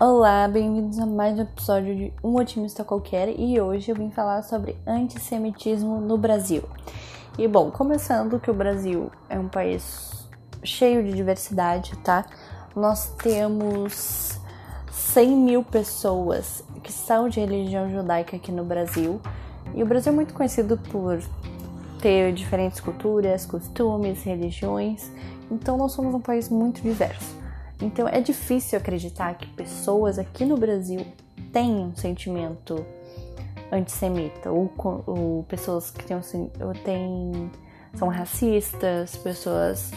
Olá, bem-vindos a mais um episódio de Um Otimista Qualquer e hoje eu vim falar sobre antissemitismo no Brasil. E bom, começando que o Brasil é um país cheio de diversidade, tá? Nós temos 100 mil pessoas que são de religião judaica aqui no Brasil e o Brasil é muito conhecido por ter diferentes culturas, costumes, religiões, então nós somos um país muito diverso. Então é difícil acreditar que pessoas aqui no Brasil têm um sentimento antissemita ou, ou pessoas que têm, têm, são racistas, pessoas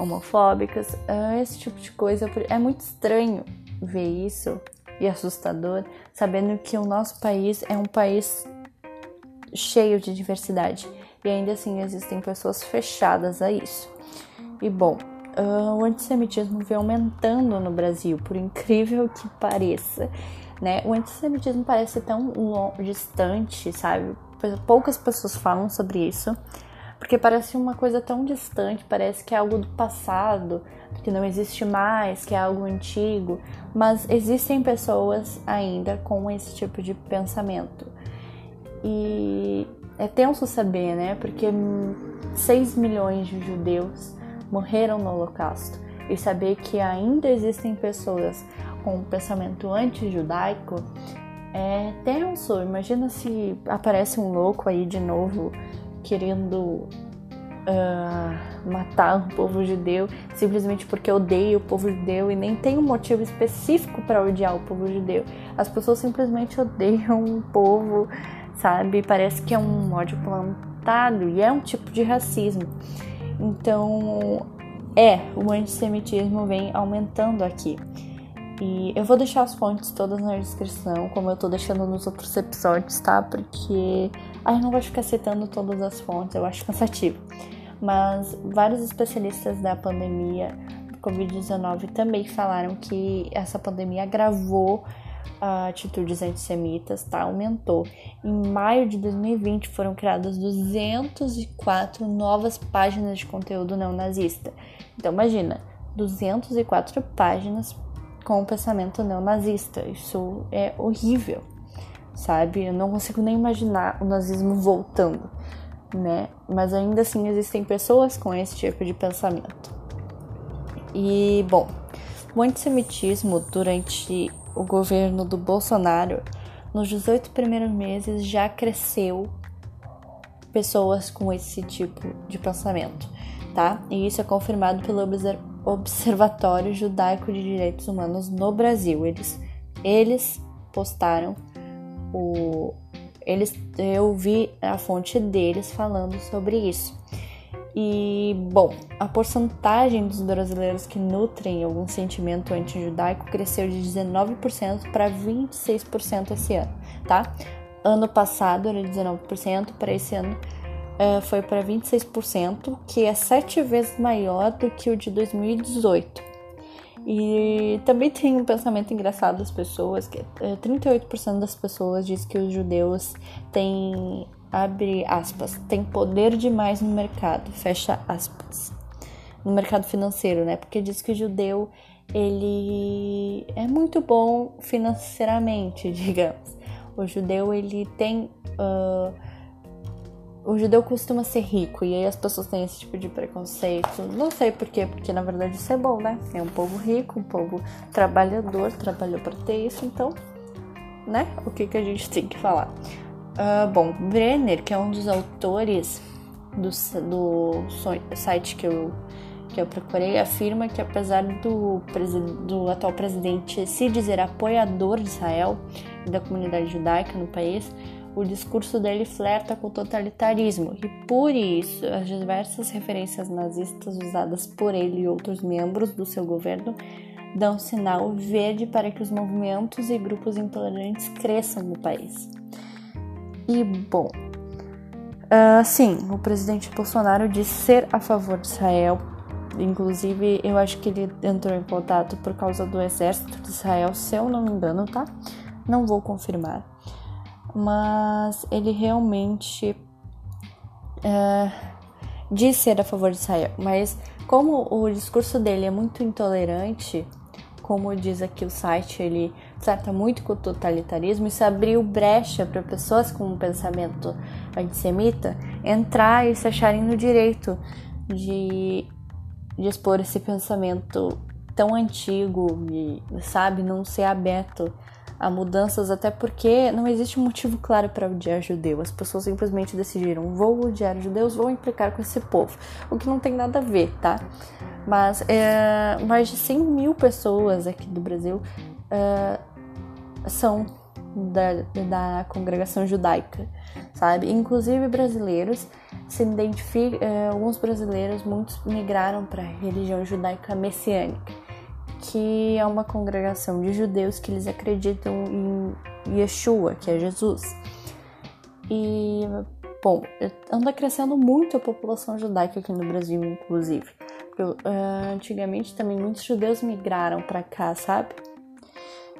homofóbicas, ah, esse tipo de coisa. É muito estranho ver isso e assustador, sabendo que o nosso país é um país cheio de diversidade e ainda assim existem pessoas fechadas a isso. E bom, uh, o antissemitismo vem aumentando no Brasil, por incrível que pareça. Né? O antissemitismo parece tão distante, sabe? Poucas pessoas falam sobre isso, porque parece uma coisa tão distante, parece que é algo do passado, que não existe mais, que é algo antigo, mas existem pessoas ainda com esse tipo de pensamento. E é tenso saber, né? Porque 6 milhões de judeus morreram no Holocausto e saber que ainda existem pessoas com um pensamento anti-judaico é tenso. Imagina se aparece um louco aí de novo querendo uh, matar o povo judeu simplesmente porque odeia o povo judeu e nem tem um motivo específico para odiar o povo judeu. As pessoas simplesmente odeiam o povo, sabe? Parece que é um ódio plantado e é um tipo de racismo. Então, é, o antissemitismo vem aumentando aqui. E eu vou deixar as fontes todas na descrição, como eu tô deixando nos outros episódios, tá? Porque aí não vou ficar citando todas as fontes, eu acho cansativo. Mas vários especialistas da pandemia do Covid-19 também falaram que essa pandemia agravou atitudes antissemitas, tá? Aumentou. Em maio de 2020 foram criadas 204 novas páginas de conteúdo neonazista. Então imagina, 204 páginas com o pensamento neonazista. Isso é horrível, sabe? Eu não consigo nem imaginar o nazismo voltando, né? Mas ainda assim existem pessoas com esse tipo de pensamento. E, bom, o antissemitismo durante o governo do Bolsonaro, nos 18 primeiros meses já cresceu pessoas com esse tipo de pensamento, tá? E isso é confirmado pelo Observatório Judaico de Direitos Humanos no Brasil. Eles, eles postaram o. Eles, eu vi a fonte deles falando sobre isso. E, bom, a porcentagem dos brasileiros que nutrem algum sentimento anti-judaico cresceu de 19% para 26% esse ano, tá? Ano passado era 19%, para esse ano uh, foi para 26%, que é sete vezes maior do que o de 2018. E também tem um pensamento engraçado das pessoas, que uh, eh, 38% das pessoas diz que os judeus têm abre aspas, tem poder demais no mercado, fecha aspas. No mercado financeiro, né? Porque diz que o judeu ele é muito bom financeiramente, digamos. O judeu ele tem uh, o judeu costuma ser rico e aí as pessoas têm esse tipo de preconceito. Não sei por quê, porque na verdade isso é bom, né? É um povo rico, um povo trabalhador, trabalhou para ter isso, então, né? O que que a gente tem que falar? Uh, bom, Brenner, que é um dos autores do, do site que eu, que eu procurei, afirma que apesar do, do atual presidente se dizer apoiador de Israel e da comunidade judaica no país, o discurso dele flerta com o totalitarismo e por isso as diversas referências nazistas usadas por ele e outros membros do seu governo dão sinal verde para que os movimentos e grupos intolerantes cresçam no país. E bom, uh, sim, o presidente Bolsonaro disse ser a favor de Israel. Inclusive, eu acho que ele entrou em contato por causa do exército de Israel, se eu não me engano, tá? Não vou confirmar. Mas ele realmente uh, diz ser a favor de Israel. Mas como o discurso dele é muito intolerante, como diz aqui o site, ele trata muito com o totalitarismo, isso abriu brecha para pessoas com um pensamento antissemita entrar e se acharem no direito de, de expor esse pensamento tão antigo e, sabe, não ser aberto a mudanças, até porque não existe um motivo claro para odiar judeu. As pessoas simplesmente decidiram: vou odiar judeus, vou implicar com esse povo. O que não tem nada a ver, tá? Mas é, mais de 100 mil pessoas aqui do Brasil é, são da, da congregação judaica, sabe? Inclusive brasileiros se identificam, é, alguns brasileiros, muitos migraram para a religião judaica messiânica que é uma congregação de judeus que eles acreditam em Yeshua, que é Jesus. E, bom, anda crescendo muito a população judaica aqui no Brasil, inclusive. Porque, uh, antigamente também muitos judeus migraram para cá, sabe?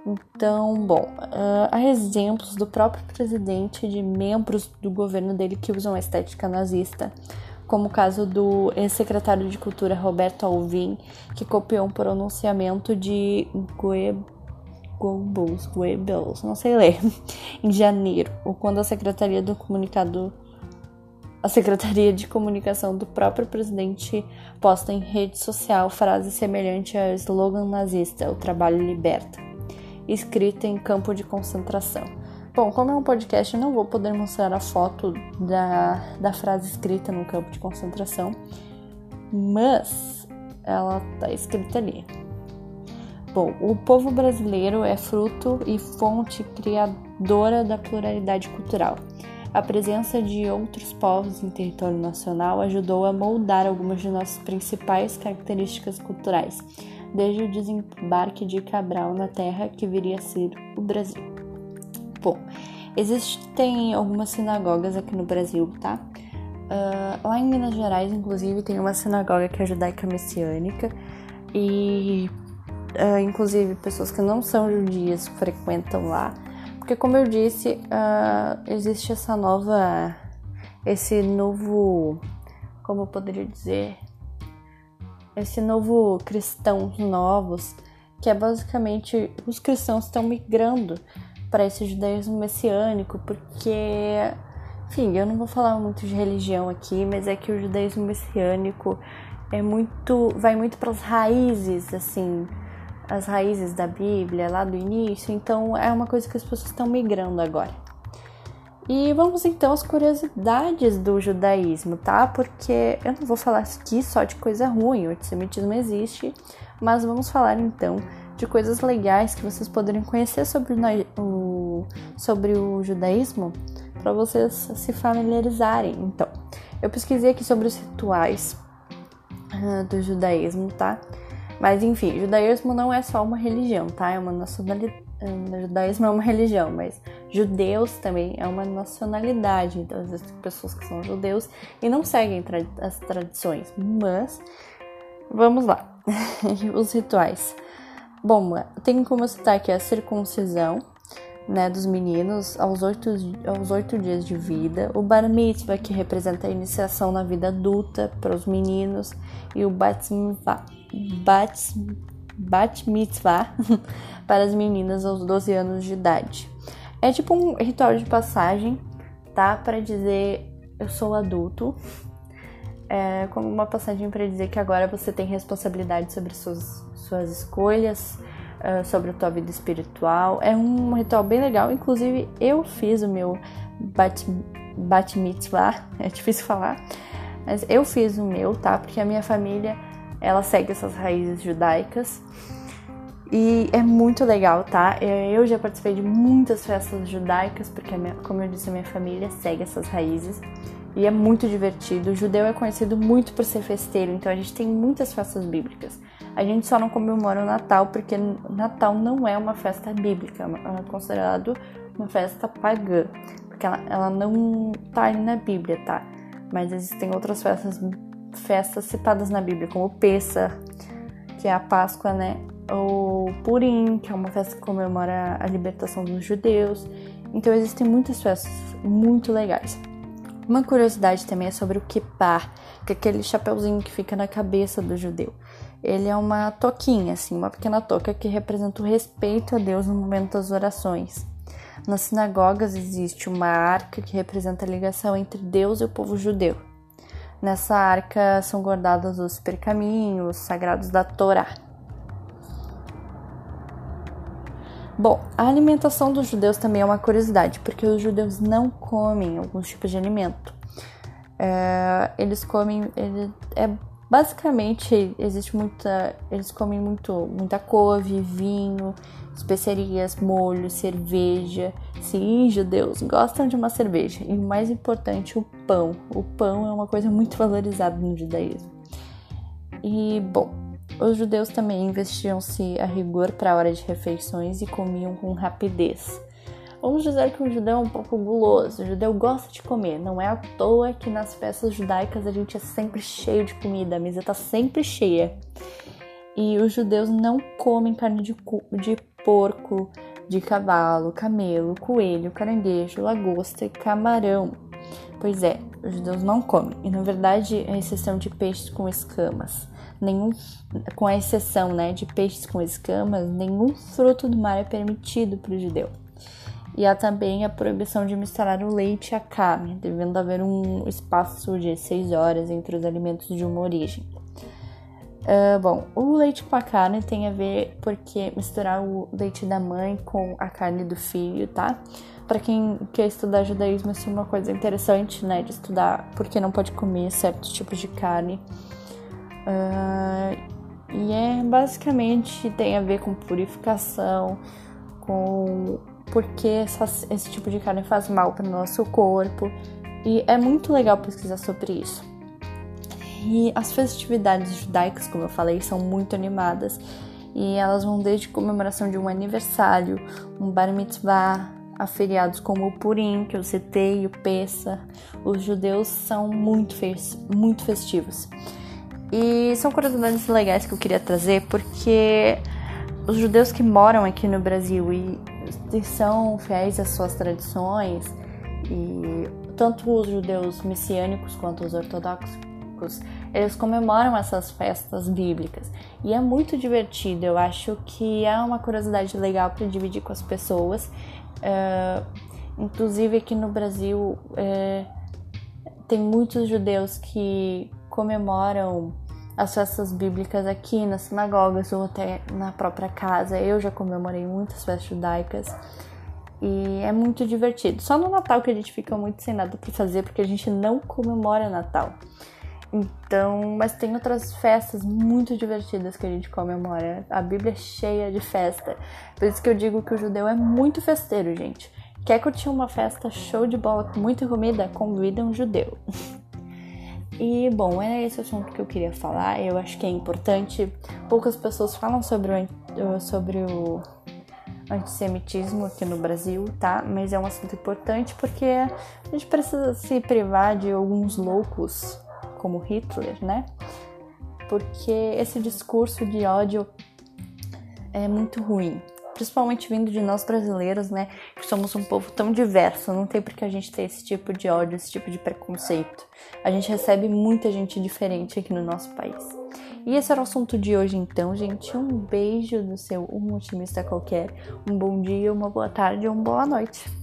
Então, bom, uh, há exemplos do próprio presidente de membros do governo dele que usam a estética nazista como o caso do ex-secretário de Cultura Roberto Alvim, que copiou um pronunciamento de Goebbels, Goebbels, não sei ler, em janeiro, ou quando a Secretaria do Comunicado a Secretaria de Comunicação do próprio presidente posta em rede social frase semelhante ao slogan nazista: "O trabalho liberta", escrita em campo de concentração. Bom, como é um podcast, eu não vou poder mostrar a foto da, da frase escrita no campo de concentração, mas ela está escrita ali. Bom, o povo brasileiro é fruto e fonte criadora da pluralidade cultural. A presença de outros povos em território nacional ajudou a moldar algumas de nossas principais características culturais, desde o desembarque de Cabral na terra que viria a ser o Brasil. Bom, existem algumas sinagogas aqui no Brasil, tá? Uh, lá em Minas Gerais, inclusive, tem uma sinagoga que é judaica messiânica e, uh, inclusive, pessoas que não são judias frequentam lá, porque, como eu disse, uh, existe essa nova, esse novo, como eu poderia dizer, esse novo cristãos novos, que é basicamente os cristãos estão migrando para esse judaísmo messiânico, porque, enfim, eu não vou falar muito de religião aqui, mas é que o judaísmo messiânico é muito, vai muito para as raízes, assim, as raízes da Bíblia lá do início, então é uma coisa que as pessoas estão migrando agora. E vamos então às curiosidades do judaísmo, tá? Porque eu não vou falar aqui só de coisa ruim, o antissemitismo existe, mas vamos falar então de coisas legais que vocês poderiam conhecer sobre o, sobre o judaísmo para vocês se familiarizarem. Então, eu pesquisei aqui sobre os rituais uh, do judaísmo, tá? Mas enfim, judaísmo não é só uma religião, tá? É uma nacionalidade. O judaísmo é uma religião, mas judeus também é uma nacionalidade. Então, existem pessoas que são judeus e não seguem tra as tradições. Mas, vamos lá. Os rituais. Bom, tem como citar aqui a circuncisão, né, dos meninos aos oito, aos oito dias de vida, o bar mitzvah, que representa a iniciação na vida adulta para os meninos, e o bat mitzvah, bat mitzvah para as meninas aos 12 anos de idade. É tipo um ritual de passagem, tá? Para dizer eu sou adulto, é como uma passagem para dizer que agora você tem responsabilidade sobre suas, suas escolhas, uh, sobre a tua vida espiritual. É um ritual bem legal. Inclusive, eu fiz o meu bat, bat mitzvah, é difícil falar, mas eu fiz o meu, tá? Porque a minha família ela segue essas raízes judaicas. E é muito legal, tá? É, eu já participei de muitas festas judaicas, porque, como eu disse, a minha família segue essas raízes e é muito divertido. O judeu é conhecido muito por ser festeiro, então a gente tem muitas festas bíblicas. A gente só não comemora o Natal porque Natal não é uma festa bíblica, é considerado uma festa pagã, porque ela, ela não tá ali na Bíblia, tá? Mas existem outras festas, festas citadas na Bíblia, como o Pessa, que é a Páscoa, né? Ou Purim, que é uma festa que comemora a libertação dos judeus. Então existem muitas festas muito legais. Uma curiosidade também é sobre o kippah, que é aquele chapeuzinho que fica na cabeça do judeu. Ele é uma toquinha, assim, uma pequena toca que representa o respeito a Deus no momento das orações. Nas sinagogas existe uma arca que representa a ligação entre Deus e o povo judeu. Nessa arca são guardados os percaminhos sagrados da Torá. Bom, a alimentação dos judeus também é uma curiosidade, porque os judeus não comem alguns tipos de alimento. É, eles comem, ele, é basicamente existe muita, eles comem muito, muita couve, vinho, especiarias, molho, cerveja. Sim, judeus gostam de uma cerveja e o mais importante, o pão. O pão é uma coisa muito valorizada no judaísmo. E bom, os judeus também investiam-se a rigor para a hora de refeições e comiam com rapidez. Vamos dizer que o judeu é um pouco guloso, o judeu gosta de comer. Não é à toa que nas festas judaicas a gente é sempre cheio de comida, a mesa está sempre cheia. E os judeus não comem carne de, de porco, de cavalo, camelo, coelho, caranguejo, lagosta e camarão. Pois é, os judeus não comem, e na verdade, a exceção de peixes com escamas nenhum, com a exceção né, de peixes com escamas, nenhum fruto do mar é permitido para o judeu. E há também a proibição de misturar o leite a carne, devendo haver um espaço de 6 horas entre os alimentos de uma origem. Uh, bom, o leite com a carne tem a ver porque misturar o leite da mãe com a carne do filho, tá? Para quem quer estudar judaísmo, isso é uma coisa interessante, né? De estudar porque não pode comer certos tipos de carne Uh, e é basicamente tem a ver com purificação, com porque essa, esse tipo de carne faz mal para o nosso corpo. E é muito legal pesquisar sobre isso. E as festividades judaicas, como eu falei, são muito animadas. E elas vão desde comemoração de um aniversário, um bar mitzvah, a feriados como o Purim, que eu citei, o Pessa. Os judeus são muito, muito festivos. E são curiosidades legais que eu queria trazer porque os judeus que moram aqui no Brasil e, e são fiéis às suas tradições, e tanto os judeus messiânicos quanto os ortodoxos, eles comemoram essas festas bíblicas. E é muito divertido, eu acho que é uma curiosidade legal para dividir com as pessoas. Uh, inclusive aqui no Brasil uh, tem muitos judeus que comemoram as festas bíblicas aqui nas sinagogas ou até na própria casa. Eu já comemorei muitas festas judaicas e é muito divertido. Só no Natal que a gente fica muito sem nada para fazer porque a gente não comemora Natal. Então, mas tem outras festas muito divertidas que a gente comemora. A Bíblia é cheia de festa. Por isso que eu digo que o judeu é muito festeiro, gente. Quer curtir uma festa show de bola com muita comida? Convida um judeu. E bom, era esse o assunto que eu queria falar. Eu acho que é importante. Poucas pessoas falam sobre o, sobre o antissemitismo aqui no Brasil, tá? Mas é um assunto importante porque a gente precisa se privar de alguns loucos como Hitler, né? Porque esse discurso de ódio é muito ruim principalmente vindo de nós brasileiros, né? Que somos um povo tão diverso, não tem por que a gente ter esse tipo de ódio, esse tipo de preconceito. A gente recebe muita gente diferente aqui no nosso país. E esse era o assunto de hoje, então, gente. Um beijo do seu um otimista qualquer. Um bom dia, uma boa tarde ou uma boa noite.